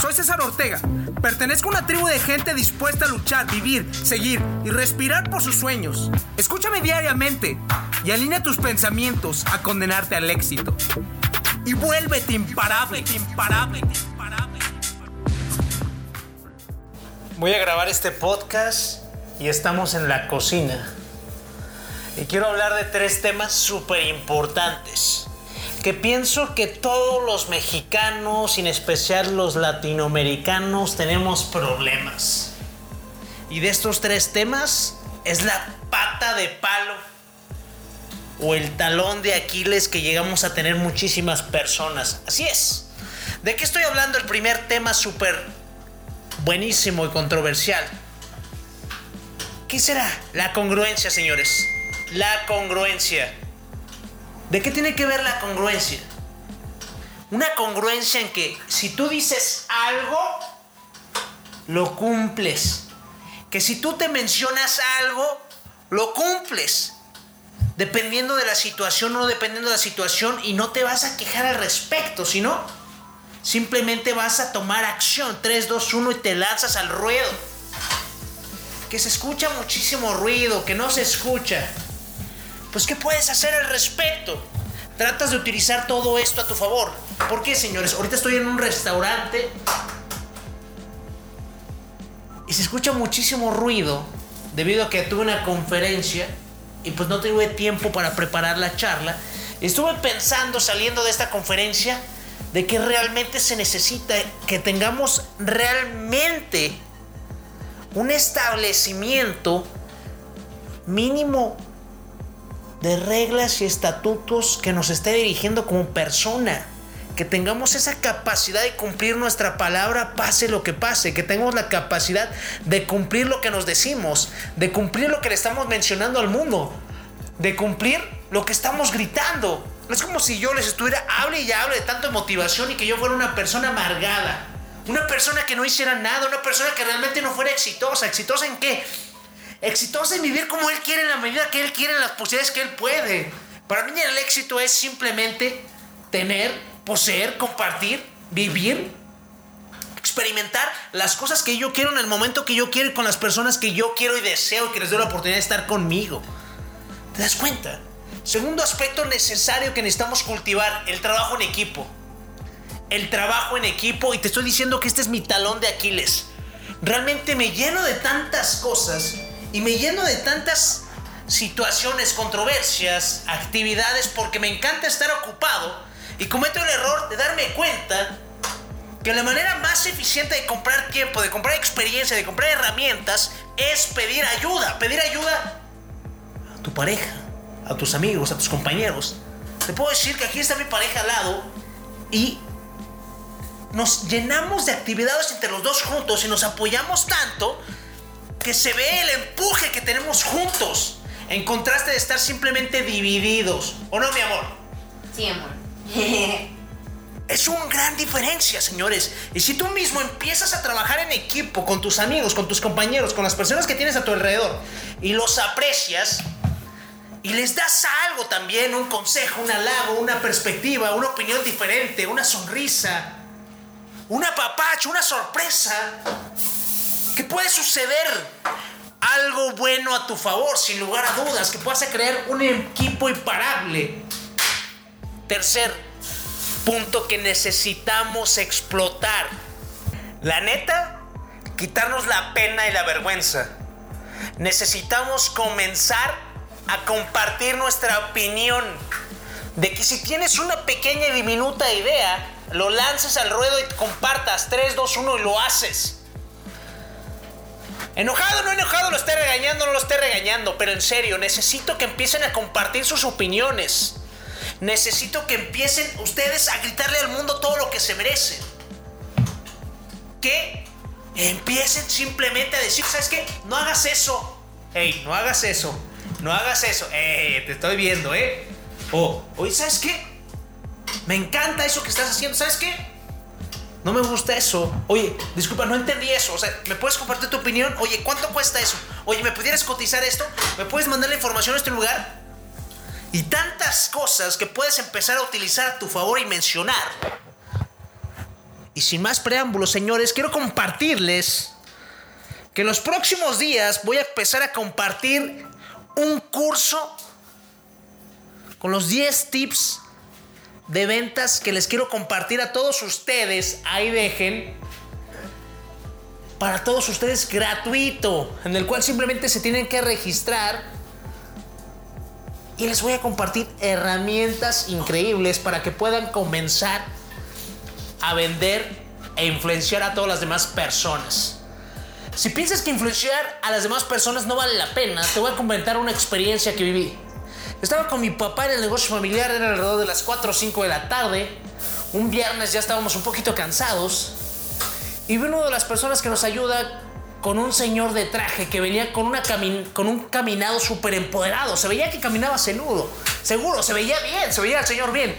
Soy César Ortega. Pertenezco a una tribu de gente dispuesta a luchar, vivir, seguir y respirar por sus sueños. Escúchame diariamente y alinea tus pensamientos a condenarte al éxito. Y vuélvete imparable, imparable, imparable. Voy a grabar este podcast y estamos en la cocina. Y quiero hablar de tres temas súper importantes que pienso que todos los mexicanos, en especial los latinoamericanos, tenemos problemas. Y de estos tres temas es la pata de palo o el talón de Aquiles que llegamos a tener muchísimas personas. Así es. ¿De qué estoy hablando? El primer tema súper buenísimo y controversial. ¿Qué será? La congruencia, señores. La congruencia. ¿De qué tiene que ver la congruencia? Una congruencia en que si tú dices algo, lo cumples. Que si tú te mencionas algo, lo cumples. Dependiendo de la situación o no dependiendo de la situación y no te vas a quejar al respecto, sino simplemente vas a tomar acción 3, 2, 1 y te lanzas al ruedo. Que se escucha muchísimo ruido, que no se escucha pues ¿qué puedes hacer al respecto? Tratas de utilizar todo esto a tu favor. ¿Por qué, señores? Ahorita estoy en un restaurante y se escucha muchísimo ruido debido a que tuve una conferencia y pues no tuve tiempo para preparar la charla. Estuve pensando saliendo de esta conferencia de que realmente se necesita que tengamos realmente un establecimiento mínimo de reglas y estatutos que nos esté dirigiendo como persona. Que tengamos esa capacidad de cumplir nuestra palabra, pase lo que pase. Que tengamos la capacidad de cumplir lo que nos decimos. De cumplir lo que le estamos mencionando al mundo. De cumplir lo que estamos gritando. Es como si yo les estuviera, hable y hable de tanto motivación y que yo fuera una persona amargada. Una persona que no hiciera nada. Una persona que realmente no fuera exitosa. ¿Exitosa en qué? Exitosa en vivir como Él quiere, en la medida que Él quiere, en las posibilidades que Él puede. Para mí el éxito es simplemente tener, poseer, compartir, vivir, experimentar las cosas que yo quiero en el momento que yo quiero y con las personas que yo quiero y deseo que les dé la oportunidad de estar conmigo. ¿Te das cuenta? Segundo aspecto necesario que necesitamos cultivar, el trabajo en equipo. El trabajo en equipo y te estoy diciendo que este es mi talón de Aquiles. Realmente me lleno de tantas cosas y me lleno de tantas situaciones, controversias, actividades, porque me encanta estar ocupado y cometo el error de darme cuenta que la manera más eficiente de comprar tiempo, de comprar experiencia, de comprar herramientas, es pedir ayuda. Pedir ayuda a tu pareja, a tus amigos, a tus compañeros. Te puedo decir que aquí está mi pareja al lado y nos llenamos de actividades entre los dos juntos y nos apoyamos tanto que se ve el empuje que tenemos juntos, en contraste de estar simplemente divididos. ¿O no, mi amor? Sí, amor. Es una gran diferencia, señores. Y si tú mismo empiezas a trabajar en equipo con tus amigos, con tus compañeros, con las personas que tienes a tu alrededor, y los aprecias, y les das algo también, un consejo, un halago, una perspectiva, una opinión diferente, una sonrisa, una papacha, una sorpresa, que puede suceder algo bueno a tu favor, sin lugar a dudas, que puedas crear un equipo imparable. Tercer punto que necesitamos explotar. La neta, quitarnos la pena y la vergüenza. Necesitamos comenzar a compartir nuestra opinión de que si tienes una pequeña y diminuta idea, lo lances al ruedo y compartas 3, 2, 1 y lo haces. Enojado, no enojado, lo esté regañando, no lo esté regañando, pero en serio, necesito que empiecen a compartir sus opiniones. Necesito que empiecen ustedes a gritarle al mundo todo lo que se merecen. Que empiecen simplemente a decir, ¿sabes qué? No hagas eso. Hey, no hagas eso. No hagas eso. Eh, te estoy viendo, ¿eh? O, oye, ¿sabes qué? Me encanta eso que estás haciendo. ¿Sabes qué? No me gusta eso. Oye, disculpa, no entendí eso. O sea, ¿me puedes compartir tu opinión? Oye, ¿cuánto cuesta eso? Oye, ¿me pudieras cotizar esto? ¿Me puedes mandar la información a este lugar? Y tantas cosas que puedes empezar a utilizar a tu favor y mencionar. Y sin más preámbulos, señores, quiero compartirles que en los próximos días voy a empezar a compartir un curso con los 10 tips de ventas que les quiero compartir a todos ustedes. Ahí dejen. Para todos ustedes gratuito, en el cual simplemente se tienen que registrar. Y les voy a compartir herramientas increíbles para que puedan comenzar a vender e influenciar a todas las demás personas. Si piensas que influenciar a las demás personas no vale la pena, te voy a comentar una experiencia que viví. Estaba con mi papá en el negocio familiar, era alrededor de las 4 o 5 de la tarde. Un viernes ya estábamos un poquito cansados. Y vino una de las personas que nos ayuda con un señor de traje que venía con, una con un caminado súper empoderado. Se veía que caminaba cenudo. Seguro, se veía bien, se veía el señor bien.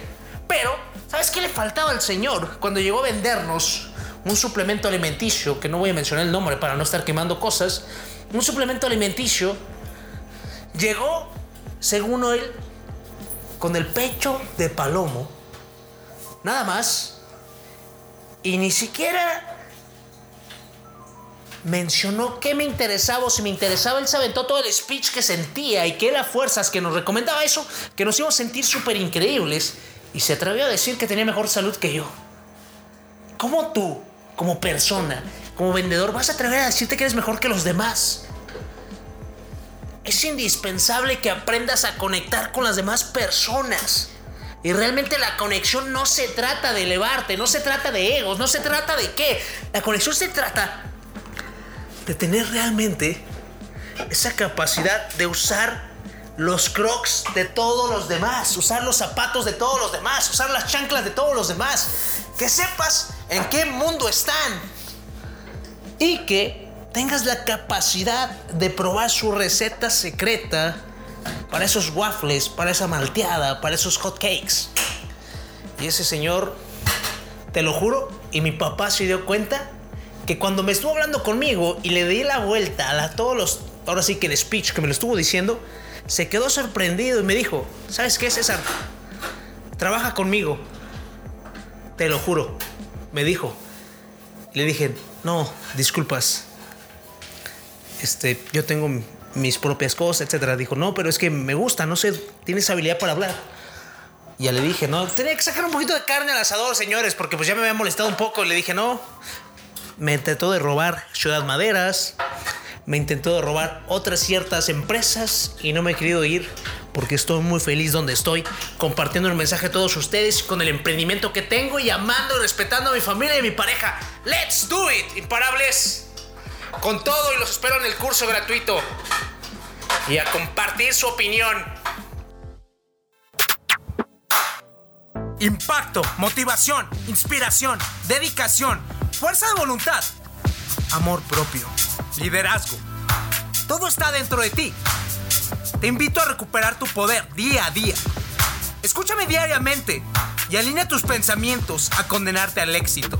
Pero, ¿sabes qué le faltaba al señor cuando llegó a vendernos un suplemento alimenticio, que no voy a mencionar el nombre para no estar quemando cosas, un suplemento alimenticio, llegó, según él, con el pecho de palomo, nada más, y ni siquiera mencionó qué me interesaba o si me interesaba, él se aventó todo el speech que sentía y que era fuerzas que nos recomendaba eso, que nos íbamos a sentir súper increíbles y se atrevió a decir que tenía mejor salud que yo. ¿Cómo tú, como persona, como vendedor, vas a atrever a decirte que eres mejor que los demás? Es indispensable que aprendas a conectar con las demás personas. Y realmente la conexión no se trata de elevarte, no se trata de egos, no se trata de qué. La conexión se trata de tener realmente esa capacidad de usar los crocs de todos los demás, usar los zapatos de todos los demás, usar las chanclas de todos los demás. Que sepas en qué mundo están. Y que tengas la capacidad de probar su receta secreta para esos waffles, para esa malteada, para esos hot cakes. Y ese señor, te lo juro, y mi papá se dio cuenta que cuando me estuvo hablando conmigo y le di la vuelta a todos los, ahora sí que el speech que me lo estuvo diciendo, se quedó sorprendido y me dijo, ¿sabes qué, César? Trabaja conmigo. Te lo juro. Me dijo. Le dije, no, disculpas. Este, yo tengo mis propias cosas, etcétera. Dijo, no, pero es que me gusta, no sé, tienes habilidad para hablar. Y ya le dije, no, tenía que sacar un poquito de carne al asador, señores, porque pues ya me había molestado un poco. le dije, no, me intentó de robar Ciudad Maderas, me intentó robar otras ciertas empresas y no me he querido ir porque estoy muy feliz donde estoy, compartiendo el mensaje a todos ustedes con el emprendimiento que tengo y amando y respetando a mi familia y a mi pareja. ¡Let's do it! Imparables. Con todo y los espero en el curso gratuito. Y a compartir su opinión. Impacto, motivación, inspiración, dedicación, fuerza de voluntad, amor propio liderazgo. Todo está dentro de ti. Te invito a recuperar tu poder día a día. Escúchame diariamente y alinea tus pensamientos a condenarte al éxito.